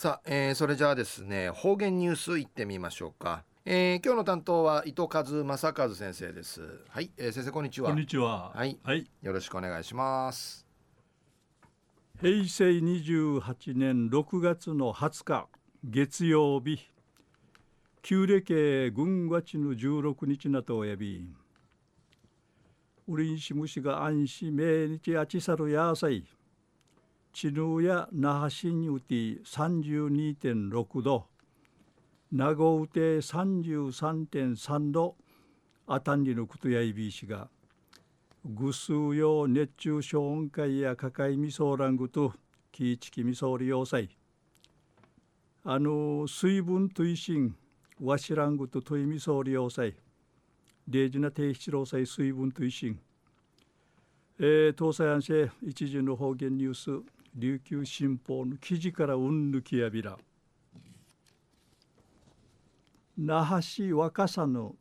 さあ、えー、それじゃあですね方言ニュースいってみましょうか、えー、今日の担当は伊藤和正和先生です。はい、えー、先生こんにちは。こんにちは。はい、はい、よろしくお願いします。平成28年6月の20日月曜日。旧暦軍がちの16日なとおやびウリンシムシが安心命日あちさるやさいチヌや那覇市にうて32.6度名護うて33.3度あたんりのことやいびしがぐすうよ熱中症温会やかかいみそうらんぐときいちきみそうり要塞あの水分といしんわしらんぐとといみそうり要塞大事な低七郎祭水分といしん。えー、東西安市一時の方言ニュース。琉球新報の記事からうんぬきやびら。那覇市若狭の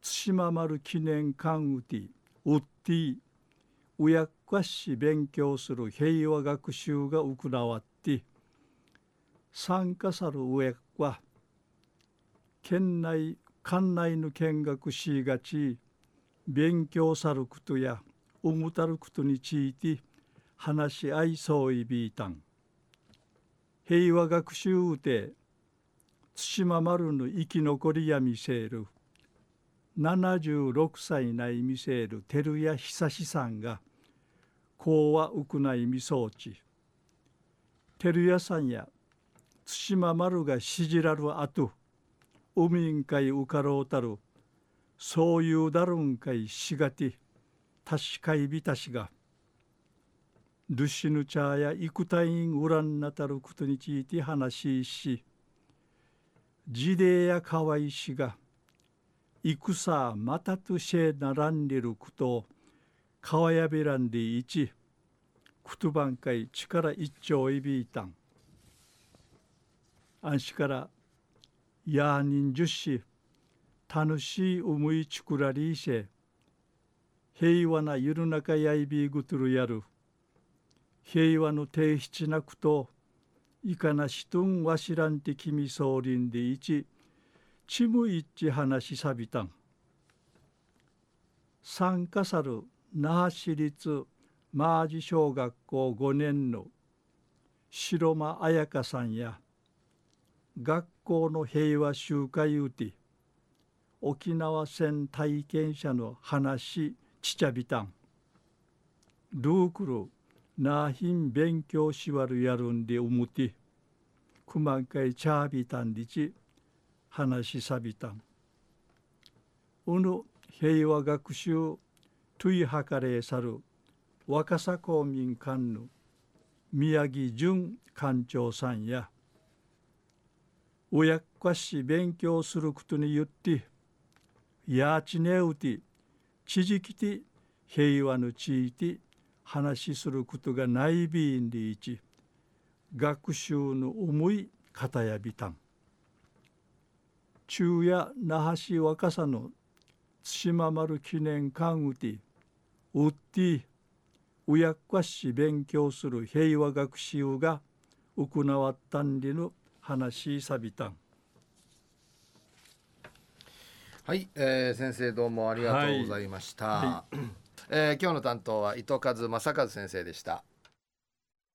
対馬丸記念館うてウッティうやっかし勉強する平和学習が行わって参加さるうやっは県内館内の見学しがち勉強さることやうむたることについて話し合いそういびいたん。平和学習で対馬丸の生き残りや見せる。76歳ない見せる照屋久志さんがこうはうくないみそうち。照屋さんや対馬丸がしじらるあと海んかいうかろうたるそういうだるんかいしがて確かいびたしがルシヌチャーや幾多院ウランなたることについて話しジデやかわいしが戦またとしえならんでることを川やべらんでいちくとばんかい力一丁いびいたんあんしからやにんじゅし楽しい思いちくらりしえ平和な世の中やいびぐとるやる。平和の低質なくといかなしとんわしらんて君総輪でいちちむいっち話しさびたん。参加さる那覇市立マージ小学校5年の白間彩香さんや学校の平和集会うて沖縄戦体験者の話ちちゃびたん。ルークルなひん勉強しわるやるんでうむてくまんかいちゃびたんりち話しさびたん。うぬ平和学習といはかれさる若狭公民館の宮城淳館長さんや親っかし勉強することによってやちねうて地域て平和の地域話することがないびんでいち学習の思い方やびたん。中夜那覇市若狭の対馬丸記念館うてうってうやっかし勉強する平和学習が行わったんりの話さびたん。はい、えー、先生どうもありがとうございました。はいはいえー、今日の担当は伊藤和正和先生でした。